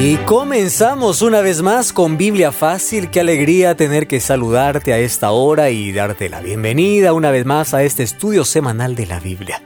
Y comenzamos una vez más con Biblia Fácil. Qué alegría tener que saludarte a esta hora y darte la bienvenida una vez más a este estudio semanal de la Biblia.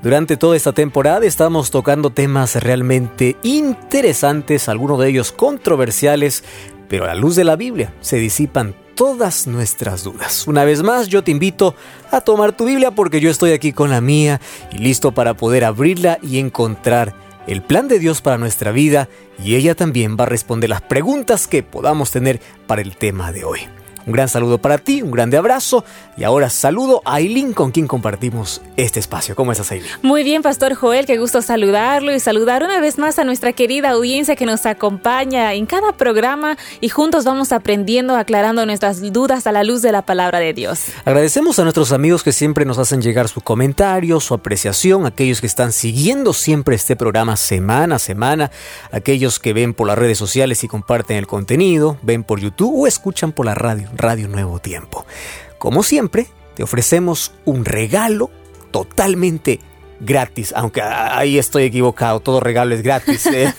Durante toda esta temporada estamos tocando temas realmente interesantes, algunos de ellos controversiales, pero a la luz de la Biblia se disipan todas nuestras dudas. Una vez más, yo te invito a tomar tu Biblia porque yo estoy aquí con la mía y listo para poder abrirla y encontrar el plan de Dios para nuestra vida y ella también va a responder las preguntas que podamos tener para el tema de hoy. Un gran saludo para ti, un grande abrazo. Y ahora saludo a Aileen con quien compartimos este espacio. ¿Cómo estás, Aileen? Muy bien, Pastor Joel, qué gusto saludarlo y saludar una vez más a nuestra querida audiencia que nos acompaña en cada programa y juntos vamos aprendiendo, aclarando nuestras dudas a la luz de la palabra de Dios. Agradecemos a nuestros amigos que siempre nos hacen llegar su comentario, su apreciación, aquellos que están siguiendo siempre este programa semana a semana, aquellos que ven por las redes sociales y comparten el contenido, ven por YouTube o escuchan por la radio. Radio Nuevo Tiempo. Como siempre, te ofrecemos un regalo totalmente gratis, aunque ahí estoy equivocado, todo regalo es gratis. ¿eh?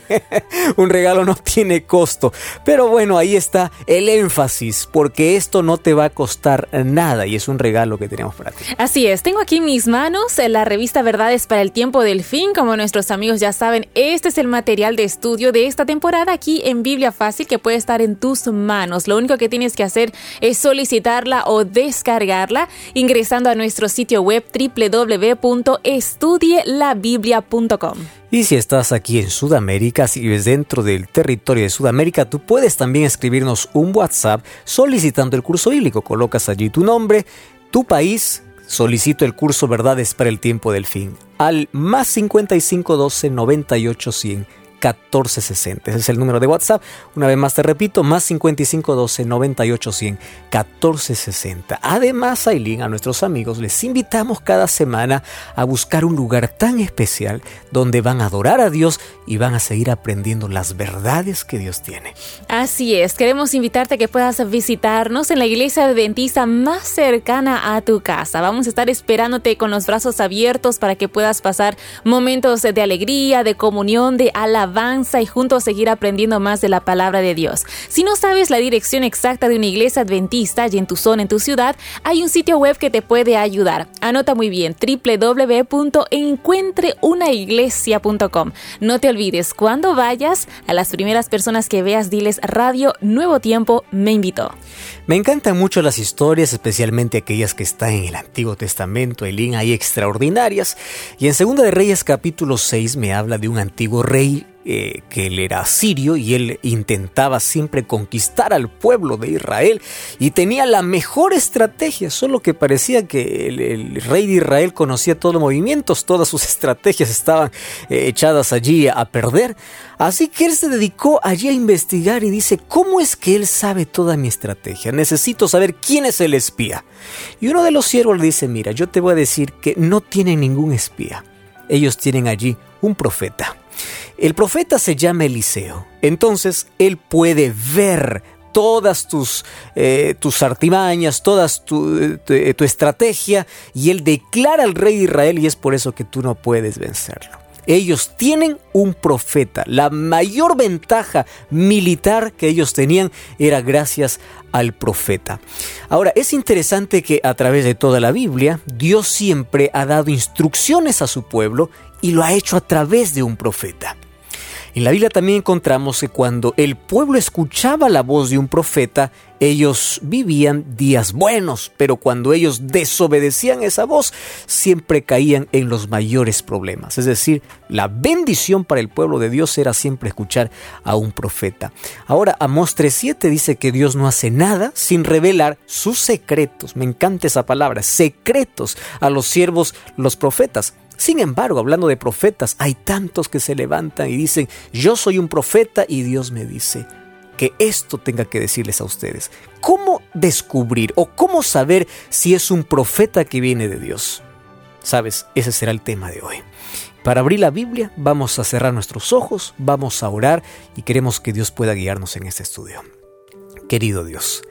Un regalo no tiene costo. Pero bueno, ahí está el énfasis, porque esto no te va a costar nada y es un regalo que tenemos para ti. Así es, tengo aquí mis manos la revista Verdades para el Tiempo del Fin. Como nuestros amigos ya saben, este es el material de estudio de esta temporada aquí en Biblia Fácil que puede estar en tus manos. Lo único que tienes que hacer es solicitarla o descargarla ingresando a nuestro sitio web www estudielabiblia.com. Y si estás aquí en Sudamérica, si vives dentro del territorio de Sudamérica, tú puedes también escribirnos un WhatsApp solicitando el curso bíblico. Colocas allí tu nombre, tu país, solicito el curso Verdades para el tiempo del fin. Al más 5512 98 100 1460. Ese es el número de WhatsApp. Una vez más te repito, más 5512 98 1460. Además, Aileen, a nuestros amigos les invitamos cada semana a buscar un lugar tan especial donde van a adorar a Dios y van a seguir aprendiendo las verdades que Dios tiene. Así es, queremos invitarte a que puedas visitarnos en la iglesia adventista más cercana a tu casa. Vamos a estar esperándote con los brazos abiertos para que puedas pasar momentos de alegría, de comunión, de alabanza avanza y juntos seguir aprendiendo más de la palabra de Dios. Si no sabes la dirección exacta de una iglesia adventista y en tu zona, en tu ciudad, hay un sitio web que te puede ayudar. Anota muy bien, www.encuentreunaiglesia.com. No te olvides, cuando vayas, a las primeras personas que veas, diles Radio Nuevo Tiempo me invitó. Me encantan mucho las historias, especialmente aquellas que están en el Antiguo Testamento, Elín, hay extraordinarias. Y en Segunda de Reyes capítulo 6 me habla de un antiguo rey eh, que él era sirio y él intentaba siempre conquistar al pueblo de Israel y tenía la mejor estrategia, solo que parecía que el, rey de Israel conocía todos los movimientos, todas sus estrategias estaban eh, echadas allí a perder. Así que él se dedicó allí a investigar y dice, ¿cómo es que él sabe toda mi estrategia? Necesito saber quién es el espía. Y uno de los siervos le dice, mira, yo te voy a decir que no tienen ningún espía. Ellos tienen allí un profeta. El profeta se llama Eliseo. Entonces él puede ver todas tus, eh, tus artimañas, todas tu, tu estrategia, y él declara al rey de Israel y es por eso que tú no puedes vencerlo. Ellos tienen un profeta. La mayor ventaja militar que ellos tenían era gracias al profeta. Ahora, es interesante que a través de toda la Biblia, Dios siempre ha dado instrucciones a su pueblo y lo ha hecho a través de un profeta. En la Biblia también encontramos que cuando el pueblo escuchaba la voz de un profeta, ellos vivían días buenos, pero cuando ellos desobedecían esa voz, siempre caían en los mayores problemas. Es decir, la bendición para el pueblo de Dios era siempre escuchar a un profeta. Ahora, Amós 3.7 dice que Dios no hace nada sin revelar sus secretos. Me encanta esa palabra, secretos a los siervos, los profetas. Sin embargo, hablando de profetas, hay tantos que se levantan y dicen, yo soy un profeta y Dios me dice que esto tenga que decirles a ustedes. ¿Cómo descubrir o cómo saber si es un profeta que viene de Dios? Sabes, ese será el tema de hoy. Para abrir la Biblia vamos a cerrar nuestros ojos, vamos a orar y queremos que Dios pueda guiarnos en este estudio. Querido Dios,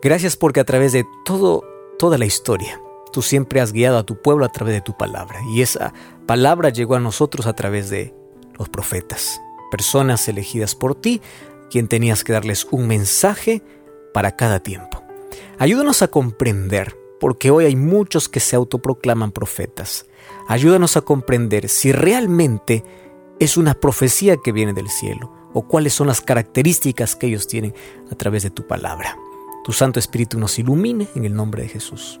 gracias porque a través de todo, toda la historia, tú siempre has guiado a tu pueblo a través de tu palabra y esa palabra llegó a nosotros a través de los profetas, personas elegidas por ti, quien tenías que darles un mensaje para cada tiempo. Ayúdanos a comprender, porque hoy hay muchos que se autoproclaman profetas. Ayúdanos a comprender si realmente es una profecía que viene del cielo o cuáles son las características que ellos tienen a través de tu palabra. Tu Santo Espíritu nos ilumine en el nombre de Jesús.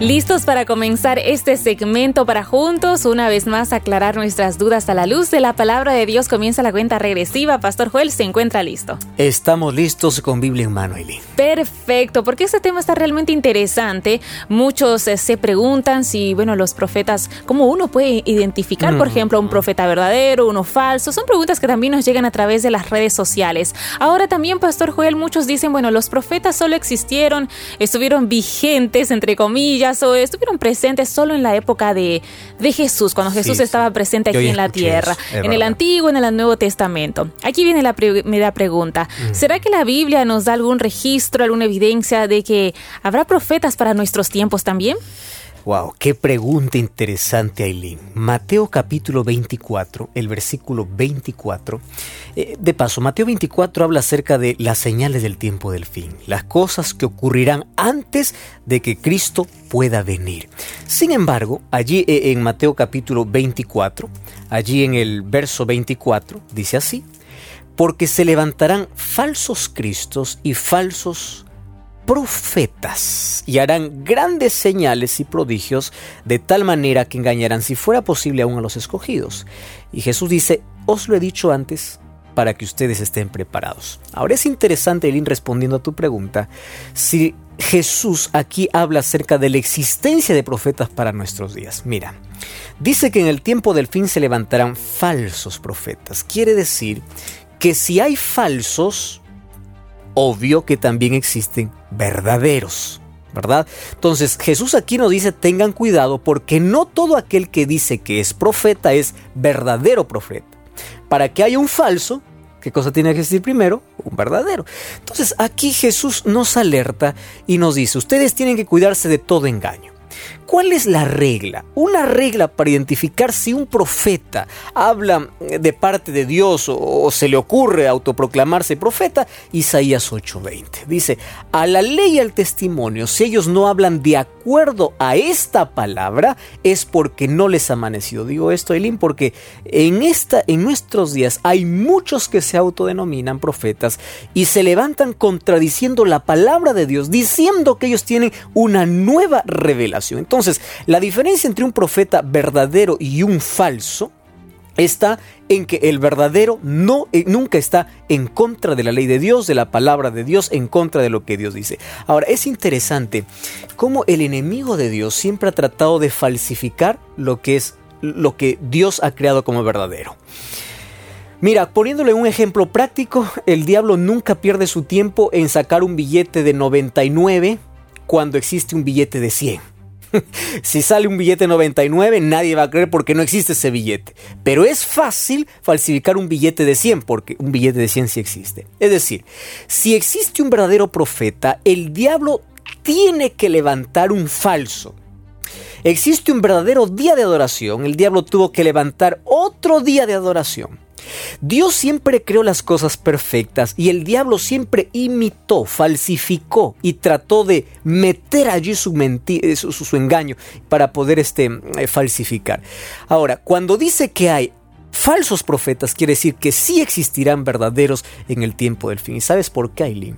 Listos para comenzar este segmento para juntos, una vez más aclarar nuestras dudas a la luz de la palabra de Dios. Comienza la cuenta regresiva. Pastor Joel se encuentra listo. Estamos listos con Biblia en mano, Eileen. Perfecto, porque este tema está realmente interesante. Muchos eh, se preguntan si, bueno, los profetas, ¿cómo uno puede identificar, por mm. ejemplo, un profeta verdadero, uno falso? Son preguntas que también nos llegan a través de las redes sociales. Ahora también, Pastor Joel, muchos dicen, bueno, los profetas solo existieron, estuvieron vigentes, entre comillas estuvieron presentes solo en la época de, de Jesús, cuando Jesús estaba presente aquí en la tierra, en el Antiguo, en el Nuevo Testamento. Aquí viene la primera pregunta. Mm. ¿Será que la Biblia nos da algún registro, alguna evidencia de que habrá profetas para nuestros tiempos también? Wow, qué pregunta interesante, Aileen. Mateo capítulo 24, el versículo 24. Eh, de paso, Mateo 24 habla acerca de las señales del tiempo del fin, las cosas que ocurrirán antes de que Cristo pueda venir. Sin embargo, allí eh, en Mateo capítulo 24, allí en el verso 24, dice así, porque se levantarán falsos cristos y falsos profetas y harán grandes señales y prodigios de tal manera que engañarán si fuera posible aún a los escogidos. Y Jesús dice, os lo he dicho antes para que ustedes estén preparados. Ahora es interesante, Elin, respondiendo a tu pregunta, si Jesús aquí habla acerca de la existencia de profetas para nuestros días. Mira, dice que en el tiempo del fin se levantarán falsos profetas. Quiere decir que si hay falsos, obvio que también existen verdaderos. ¿verdad? Entonces Jesús aquí nos dice tengan cuidado porque no todo aquel que dice que es profeta es verdadero profeta. Para que haya un falso, ¿qué cosa tiene que existir primero? Un verdadero. Entonces aquí Jesús nos alerta y nos dice, ustedes tienen que cuidarse de todo engaño. ¿Cuál es la regla? Una regla para identificar si un profeta habla de parte de Dios o, se le ocurre autoproclamarse profeta, Isaías 8:20. Dice, a la ley y al testimonio, si ellos no hablan de acuerdo a esta palabra, es porque no les ha amanecido. Digo esto, Elín, porque en, esta, en nuestros días hay muchos que se autodenominan profetas y se levantan contradiciendo la palabra de Dios, diciendo que ellos tienen una nueva revelación. Entonces, entonces, la diferencia entre un profeta verdadero y un falso está en que el verdadero no, eh, nunca está en contra de la ley de Dios, de la palabra de Dios, en contra de lo que Dios dice. Ahora, es interesante cómo el enemigo de Dios siempre ha tratado de falsificar lo que es lo que Dios ha creado como verdadero. Mira, poniéndole un ejemplo práctico, el diablo nunca pierde su tiempo en sacar un billete de 99 cuando existe un billete de 100. si sale un billete 99, nadie va a creer porque no existe ese billete. Pero es fácil falsificar un billete de 100 porque un billete de 100 sí existe. Es decir, si existe un verdadero profeta, el diablo tiene que levantar un falso. Existe un verdadero día de adoración, el diablo tuvo que levantar otro día de adoración. Dios siempre creó las cosas perfectas y el diablo siempre imitó, falsificó y trató de meter allí su, eh, engaño para poder este, eh, falsificar. Ahora, cuando dice que hay falsos profetas quiere decir que sí existirán verdaderos en el tiempo del fin. ¿Y sabes por qué, Aileen?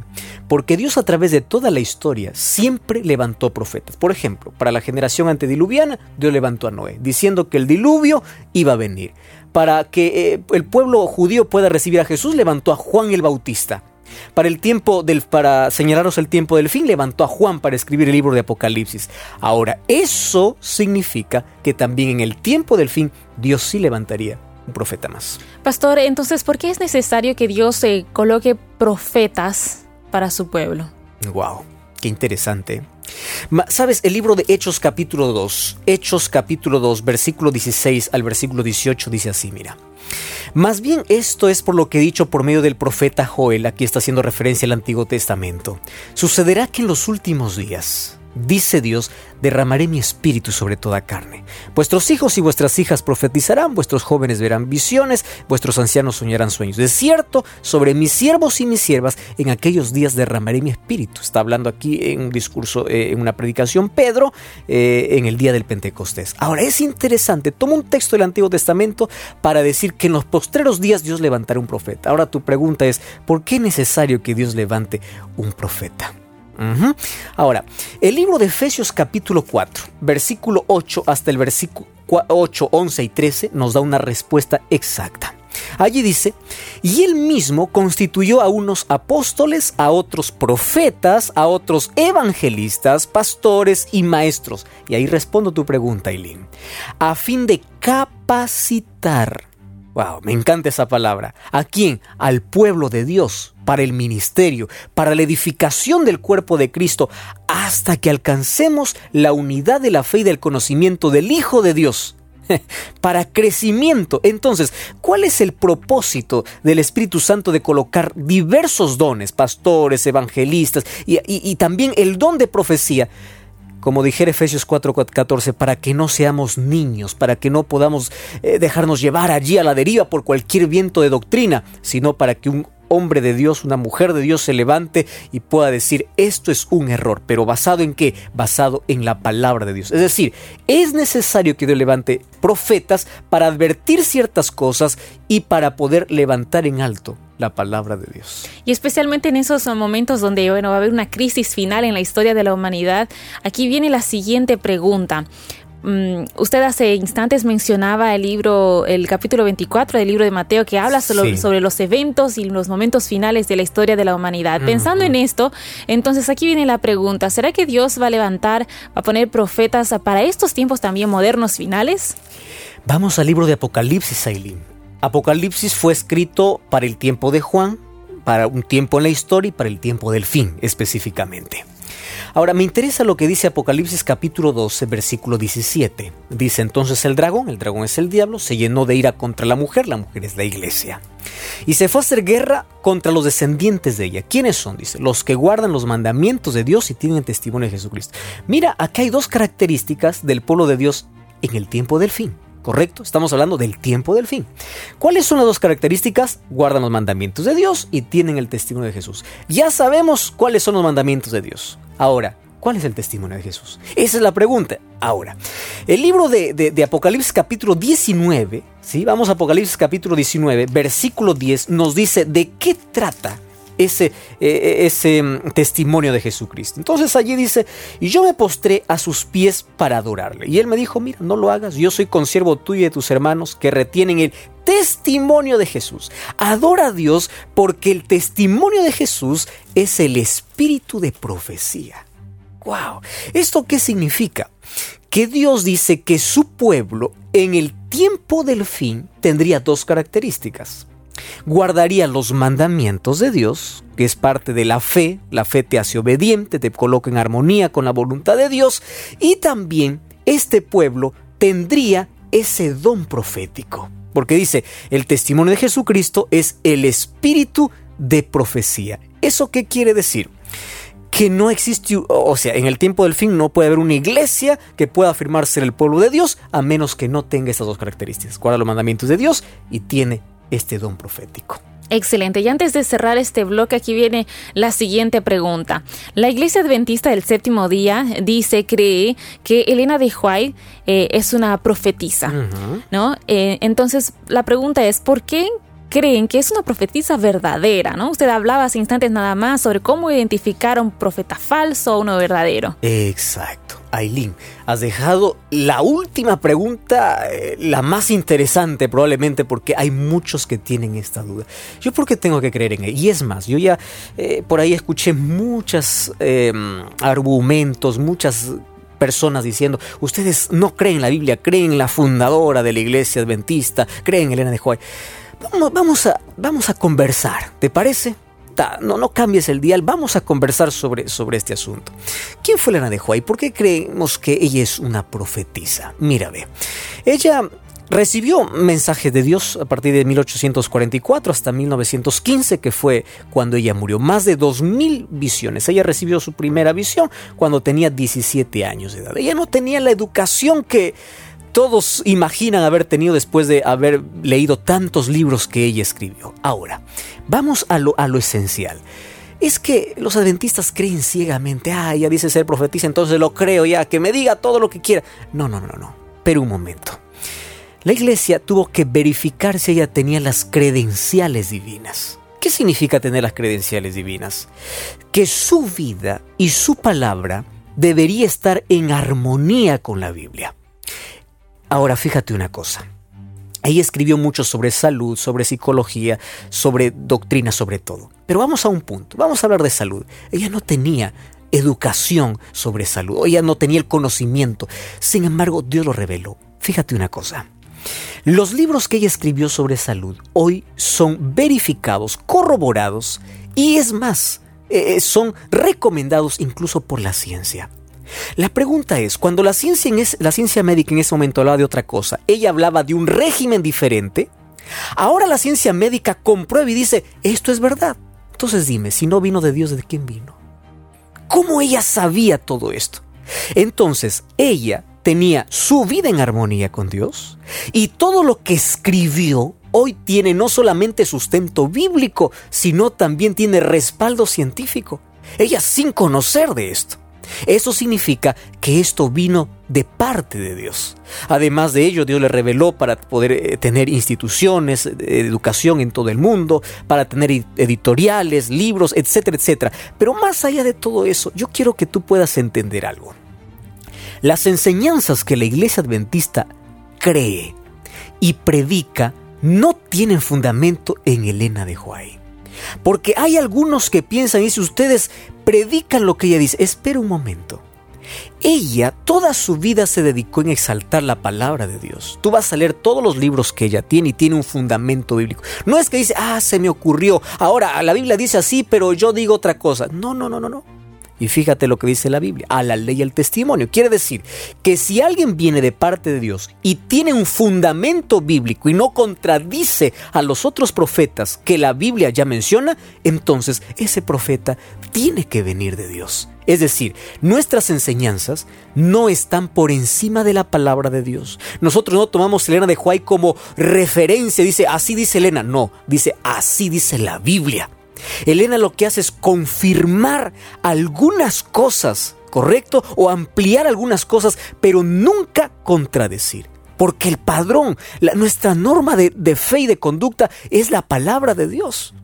Porque Dios a través de toda la historia siempre levantó profetas. Por ejemplo, para la generación antediluviana, Dios levantó a Noé, diciendo que el diluvio iba a venir para que eh, el pueblo judío pueda recibir a Jesús, levantó a Juan el Bautista. Para el tiempo del, para señalaros el tiempo del fin, levantó a Juan para escribir el libro de Apocalipsis. Ahora, eso significa que también en el tiempo del fin Dios sí levantaría un profeta más. Pastor, entonces, ¿por qué es necesario que Dios se coloque profetas para su pueblo? Wow, qué interesante. ¿Sabes? El libro de Hechos capítulo 2, Hechos capítulo 2, versículo 16 al versículo 18 dice así, mira. Más bien esto es por lo que he dicho por medio del profeta Joel, aquí está haciendo referencia al Antiguo Testamento. Sucederá que en los últimos días dice Dios, derramaré mi espíritu sobre toda carne. Vuestros hijos y vuestras hijas profetizarán, vuestros jóvenes verán visiones, vuestros ancianos soñarán sueños. De cierto, sobre mis siervos y mis siervas, en aquellos días derramaré mi espíritu. Está hablando aquí en un discurso, eh, en una predicación Pedro, eh, en el día del Pentecostés. Ahora, es interesante, toma un texto del Antiguo Testamento para decir que en los postreros días Dios levantará un profeta. Ahora tu pregunta es, ¿por qué es necesario que Dios levante un profeta? Ahora, el libro de Efesios capítulo 4, versículo 8 hasta el versículo 8, 11 y 13 nos da una respuesta exacta. Allí dice, y él mismo constituyó a unos apóstoles, a otros profetas, a otros evangelistas, pastores y maestros. Y ahí respondo tu pregunta, Eileen. A fin de capacitar Wow, me encanta esa palabra. ¿A quién? Al pueblo de Dios, para el ministerio, para la edificación del cuerpo de Cristo, hasta que alcancemos la unidad de la fe y del conocimiento del Hijo de Dios. para crecimiento. Entonces, ¿cuál es el propósito del Espíritu Santo de colocar diversos dones, pastores, evangelistas y, también el don de profecía? como dijera Efesios 4:14, para que no seamos niños, para que no podamos eh, dejarnos llevar allí a la deriva por cualquier viento de doctrina, sino para que un hombre de Dios, una mujer de Dios se levante y pueda decir, esto es un error, pero basado en qué? Basado en la palabra de Dios. Es decir, es necesario que Dios levante profetas para advertir ciertas cosas y para poder levantar en alto la palabra de Dios. Y especialmente en esos momentos donde bueno, va a haber una crisis final en la historia de la humanidad, aquí viene la siguiente pregunta. Mm, usted hace instantes mencionaba el libro, el capítulo 24 del libro de Mateo que habla sobre, los eventos y los momentos finales de la historia de la humanidad. Pensando en esto, entonces aquí viene la pregunta, ¿será que Dios va a levantar, va a poner profetas para estos tiempos también modernos finales? Vamos al libro de Apocalipsis, Aileen. Apocalipsis fue escrito para el tiempo de Juan, para un tiempo en la historia y para el tiempo del fin específicamente. Ahora, me interesa lo que dice Apocalipsis capítulo 12, versículo 17. Dice entonces el dragón, el dragón es el diablo, se llenó de ira contra la mujer, la mujer es la iglesia. Y se fue a hacer guerra contra los descendientes de ella. ¿Quiénes son? Dice, los que guardan los mandamientos de Dios y tienen testimonio de Jesucristo. Mira, acá hay dos características del pueblo de Dios en el tiempo del fin. ¿Correcto? Estamos hablando del tiempo del fin. ¿Cuáles son las dos características? Guardan los mandamientos de Dios y tienen el testimonio de Jesús. Ya sabemos cuáles son los mandamientos de Dios. Ahora, ¿cuál es el testimonio de Jesús? Esa es la pregunta. Ahora, el libro de, Apocalipsis capítulo 19, ¿sí? Vamos a Apocalipsis capítulo 19, versículo 10, nos dice de qué trata ese, eh, eh, ese mm, testimonio de Jesucristo. Entonces allí dice, y yo me postré a sus pies para adorarle. Y él me dijo, mira, no lo hagas, yo soy consiervo tuyo y de tus hermanos que retienen el testimonio de Jesús. Adora a Dios porque el testimonio de Jesús es el espíritu de profecía. ¡Wow! ¿Esto qué significa? Que Dios dice que su pueblo en el tiempo del fin tendría dos características guardaría los mandamientos de Dios, que es parte de la fe, la fe te hace obediente, te coloca en armonía con la voluntad de Dios, y también este pueblo tendría ese don profético, porque dice, el testimonio de Jesucristo es el espíritu de profecía. ¿Eso qué quiere decir? que no existe, o sea, en el tiempo del fin no puede haber una iglesia que pueda afirmar ser el pueblo de Dios a menos que no tenga estas dos características. Guarda los mandamientos de Dios y tiene este don profético. Excelente. Y antes de cerrar este bloque, aquí viene la siguiente pregunta. La Iglesia Adventista del Séptimo Día dice, cree que Elena de White eh, es una profetisa, ¿no? Eh, entonces, la pregunta es, ¿por qué creen que es una profetisa verdadera, ¿no? Usted hablaba hace instantes nada más sobre cómo identificar a un profeta falso o uno verdadero. Exacto. Aileen, has dejado la última pregunta, eh, la más interesante probablemente porque hay muchos que tienen esta duda. Yo por qué tengo que creer en él. Y es más, yo ya eh, por ahí escuché muchos em, argumentos, muchas personas diciendo, ustedes no creen en la Biblia, creen en la fundadora de la iglesia adventista, creen en Elena de White. Vamos, a, vamos a conversar, ¿te parece? No, no cambies el dial, vamos a conversar sobre, sobre este asunto. ¿Quién fue Elena de White? ¿Por qué creemos que ella es una profetisa? Mira, ve. Ella Recibió mensajes de Dios a partir de 1844 hasta 1915, que fue cuando ella murió. Más de 2.000 visiones. Ella recibió su primera visión cuando tenía 17 años de edad. Ella no tenía la educación que todos imaginan haber tenido después de haber leído tantos libros que ella escribió. Ahora, vamos a lo, esencial. Es que los adventistas creen ciegamente, ah, ella dice ser profetisa, entonces lo creo ya, que me diga todo lo que quiera. No, no, no, no. Pero un momento. La iglesia tuvo que verificar si ella tenía las credenciales divinas. ¿Qué significa tener las credenciales divinas? Que su vida y su palabra debería estar en armonía con la Biblia. Ahora fíjate una cosa. Ella escribió mucho sobre salud, sobre psicología, sobre doctrina, sobre todo. Pero vamos a un punto, vamos a hablar de salud. Ella no tenía educación sobre salud, ella no tenía el conocimiento. Sin embargo, Dios lo reveló. Fíjate una cosa. Los libros que ella escribió sobre salud hoy son verificados, corroborados y es más, eh, eh, son recomendados incluso por la ciencia. La pregunta es, cuando la ciencia, la ciencia médica en ese momento hablaba de otra cosa, ella hablaba de un régimen diferente, ahora la ciencia médica comprueba y dice, esto es verdad. Entonces dime, si no vino de Dios, ¿de quién vino? ¿Cómo ella sabía todo esto? Entonces, ella tenía su vida en armonía con Dios y todo lo que escribió hoy tiene no solamente sustento bíblico, sino también tiene respaldo científico. Ella sin conocer de esto. Eso significa que esto vino de parte de Dios. Además de ello, Dios le reveló para poder eh, tener instituciones de educación en todo el mundo, para tener editoriales, libros, etcétera, etcétera. Pero más allá de todo eso, yo quiero que tú puedas entender algo. Las enseñanzas que la iglesia adventista cree y predica no tienen fundamento en Elena de Huay. Porque hay algunos que piensan, y si ustedes predican lo que ella dice, espera un momento. Ella toda su vida se dedicó en exaltar la palabra de Dios. Tú vas a leer todos los libros que ella tiene y tiene un fundamento bíblico. No es que dice, ah, se me ocurrió. Ahora, la Biblia dice así, pero yo digo otra cosa. No, no, no, no, no. Y fíjate lo que dice la Biblia, a la ley y al testimonio. Quiere decir que si alguien viene de parte de Dios y tiene un fundamento bíblico y no contradice a los otros profetas que la Biblia ya menciona, entonces ese profeta tiene que venir de Dios. Es decir, nuestras enseñanzas no están por encima de la palabra de Dios. Nosotros no tomamos Elena de Huay como referencia, dice así dice Elena, no, dice así dice la Biblia. Elena lo que hace es confirmar algunas cosas, ¿correcto? O ampliar algunas cosas, pero nunca contradecir. Porque el padrón, nuestra norma de, de fe y de conducta es la palabra de Dios.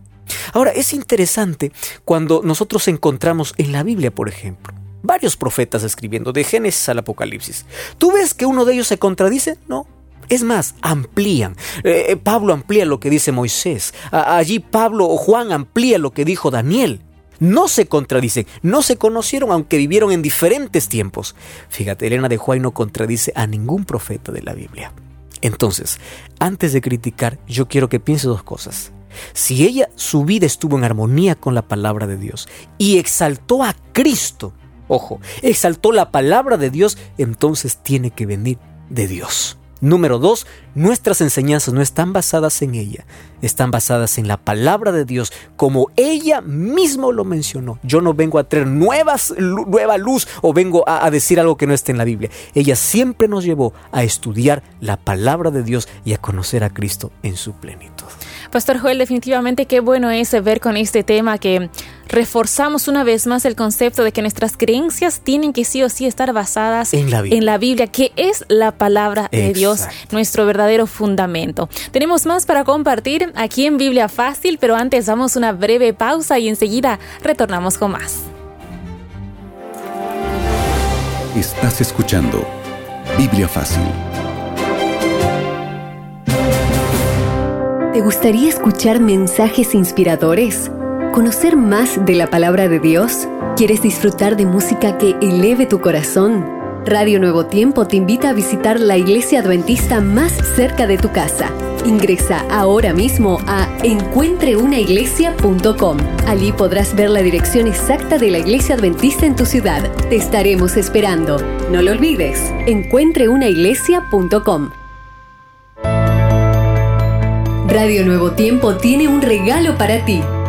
Ahora, es interesante cuando nosotros encontramos en la Biblia, por ejemplo, varios profetas escribiendo de Génesis al Apocalipsis. ¿Tú ves que uno de ellos se contradice? No, es más, amplían. Eh, eh, Pablo amplía lo que dice Moisés. allí Pablo o Juan amplía lo que dijo Daniel. No se contradicen, no se conocieron aunque vivieron en diferentes tiempos. Fíjate, Elena de Juan no contradice a ningún profeta de la Biblia. Entonces, antes de criticar, yo quiero que piense dos cosas. Si ella, su vida estuvo en armonía con la palabra de Dios y exaltó a Cristo, ojo, exaltó la palabra de Dios, entonces tiene que venir de Dios. Número dos, nuestras enseñanzas no están basadas en ella, están basadas en la palabra de Dios, como ella mismo lo mencionó. Yo no vengo a traer nuevas, nueva luz o vengo a, a decir algo que no esté en la Biblia. Ella siempre nos llevó a estudiar la palabra de Dios y a conocer a Cristo en su plenitud. Pastor Joel, definitivamente qué bueno es ver con este tema que reforzamos una vez más el concepto de que nuestras creencias tienen que sí o sí estar basadas en la Biblia, que es la palabra de Dios, nuestro verdadero fundamento. Tenemos más para compartir aquí en Biblia Fácil, pero antes damos una breve pausa y enseguida retornamos con más. Estás escuchando Biblia Fácil. ¿Te gustaría escuchar mensajes inspiradores? ¿Conocer más de la palabra de Dios? ¿Quieres disfrutar de música que eleve tu corazón? Radio Nuevo Tiempo te invita a visitar la iglesia adventista más cerca de tu casa. Ingresa ahora mismo a encuentreunaiglesia.com. Allí podrás ver la dirección exacta de la iglesia adventista en tu ciudad. Te estaremos esperando. No lo olvides, encuentreunaiglesia.com. Radio Nuevo Tiempo tiene un regalo para ti.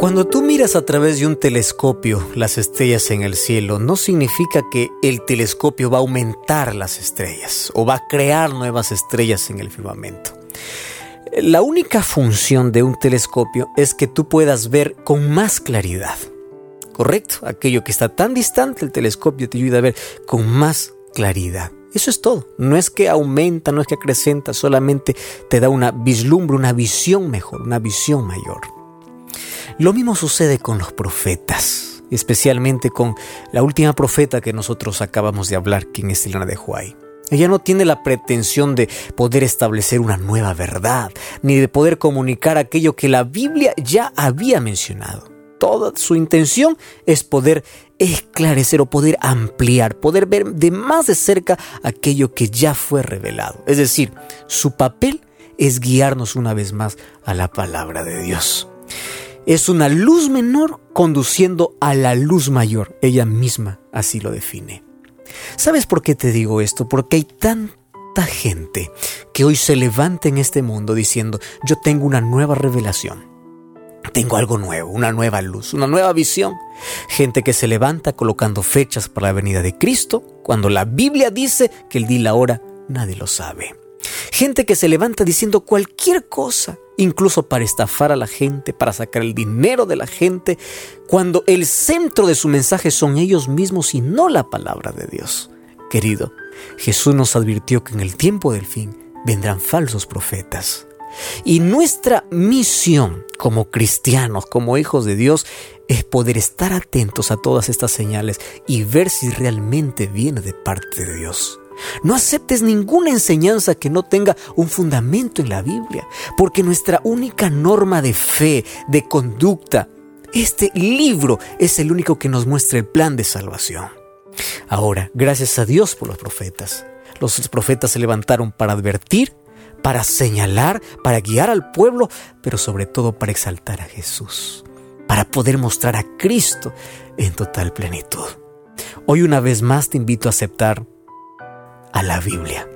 Cuando tú miras a través de un telescopio las estrellas en el cielo, no significa que el telescopio va a aumentar las estrellas o va a crear nuevas estrellas en el firmamento. La única función de un telescopio es que tú puedas ver con más claridad. ¿Correcto? Aquello que está tan distante, el telescopio te ayuda a ver con más claridad. Eso es todo. No es que aumenta, no es que acrecenta, solamente te da una vislumbre, una visión mejor, una visión mayor. Lo mismo sucede con los profetas, especialmente con la última profeta que nosotros acabamos de hablar, quien es Elena de Huay. Ella no tiene la pretensión de poder establecer una nueva verdad, ni de poder comunicar aquello que la Biblia ya había mencionado. Toda su intención es poder esclarecer o poder ampliar, poder ver de más de cerca aquello que ya fue revelado. Es decir, su papel es guiarnos una vez más a la palabra de Dios es una luz menor conduciendo a la luz mayor. Ella misma así lo define. ¿Sabes por qué te digo esto? Porque hay tanta gente que hoy se levanta en este mundo diciendo, yo tengo una nueva revelación. Tengo algo nuevo, una nueva luz, una nueva visión. Gente que se levanta colocando fechas para la venida de Cristo, cuando la Biblia dice que el día y la hora nadie lo sabe. Gente que se levanta diciendo cualquier cosa incluso para estafar a la gente, para sacar el dinero de la gente, cuando el centro de su mensaje son ellos mismos y no la palabra de Dios. Querido, Jesús nos advirtió que en el tiempo del fin vendrán falsos profetas. Y nuestra misión como cristianos, como hijos de Dios, es poder estar atentos a todas estas señales y ver si realmente viene de parte de Dios. No aceptes ninguna enseñanza que no tenga un fundamento en la Biblia, porque nuestra única norma de fe, de conducta, este libro es el único que nos muestra el plan de salvación. Ahora, gracias a Dios por los profetas. Los profetas se levantaron para advertir, para señalar, para guiar al pueblo, pero sobre todo para exaltar a Jesús, para poder mostrar a Cristo en total plenitud. Hoy una vez más te invito a aceptar a la Biblia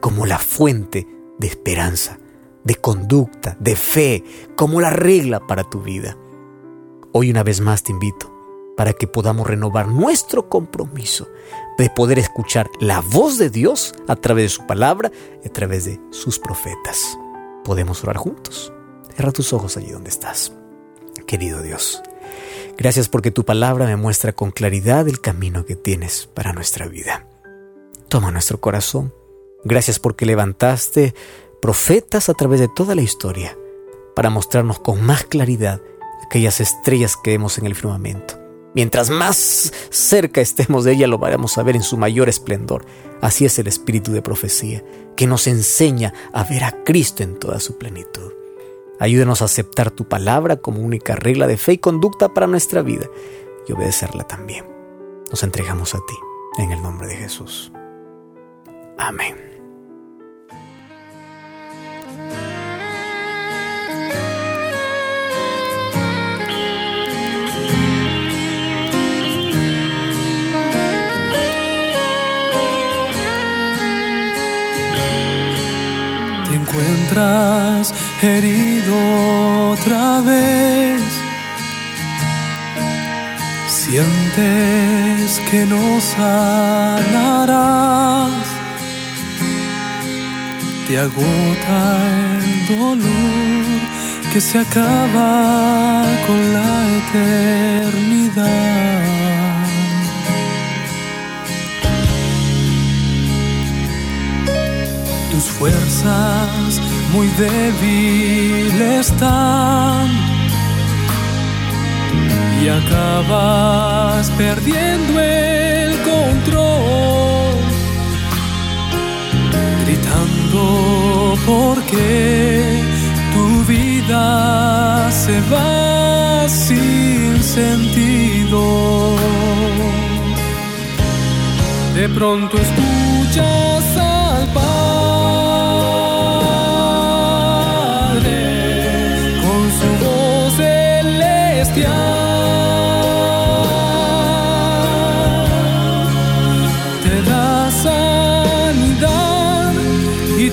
como la fuente de esperanza, de conducta, de fe, como la regla para tu vida. Hoy una vez más te invito para que podamos renovar nuestro compromiso de poder escuchar la voz de Dios a través de su palabra a través de sus profetas. Podemos orar juntos. Cierra tus ojos allí donde estás. Querido Dios, gracias porque tu palabra me muestra con claridad el camino que tienes para nuestra vida. Toma nuestro corazón. Gracias porque levantaste profetas a través de toda la historia para mostrarnos con más claridad aquellas estrellas que vemos en el firmamento. Mientras más cerca estemos de ella, lo vamos a ver en su mayor esplendor. Así es el espíritu de profecía, que nos enseña a ver a Cristo en toda su plenitud. Ayúdenos a aceptar tu palabra como única regla de fe y conducta para nuestra vida y obedecerla también. Nos entregamos a ti, en el nombre de Jesús. Amén. Te encuentras herido otra vez. Sientes que no sanarás te agota el dolor que se acaba con la eternidad. Tus fuerzas muy débiles están y acabas perdiendo gritando porque tu vida se va sin sentido. De pronto escuchas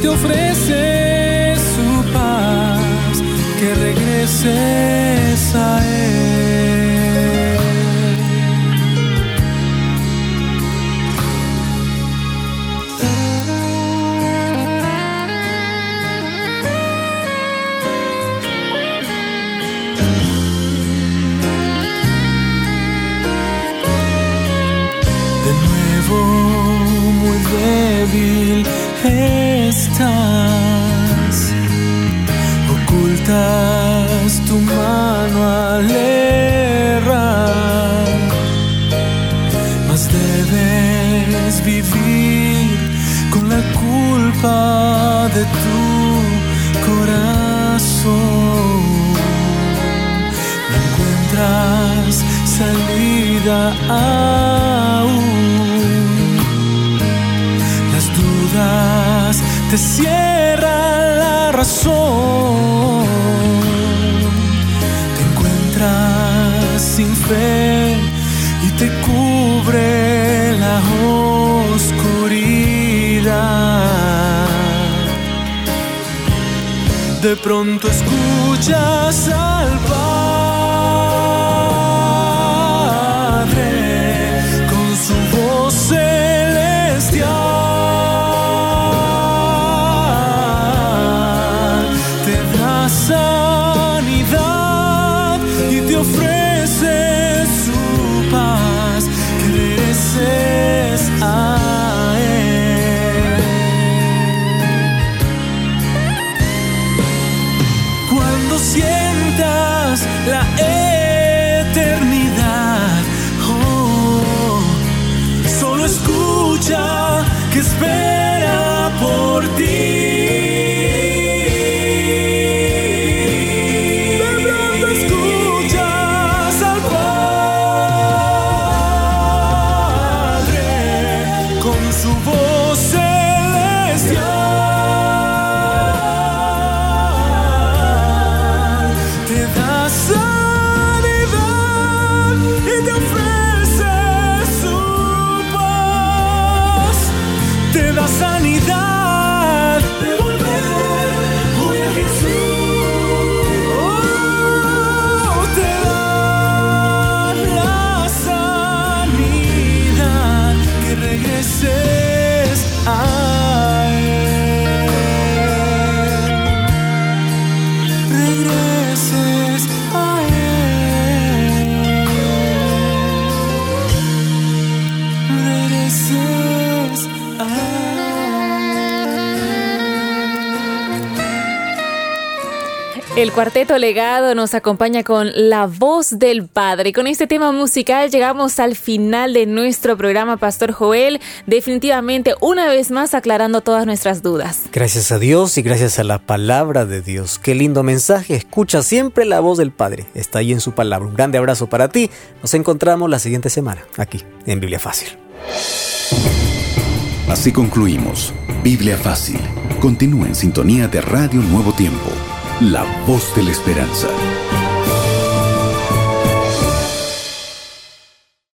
ofrece su paz, que regreses a Él. Aún te cierra la razón. Te encuentras sin fe y te cubre la oscuridad. De pronto escuchas al que El cuarteto legado nos acompaña con La voz del Padre. Y con este tema musical llegamos al final de nuestro programa, Pastor Joel. Definitivamente, una vez más, aclarando todas nuestras dudas. Gracias a Dios y gracias a la palabra de Dios. Qué lindo mensaje. Escucha siempre la voz del Padre. Está ahí en su palabra. Un grande abrazo para ti. Nos encontramos la siguiente semana, aquí, en Biblia Fácil. Así concluimos. Biblia Fácil. Continúa en sintonía de Radio Nuevo Tiempo. La voz de la esperanza.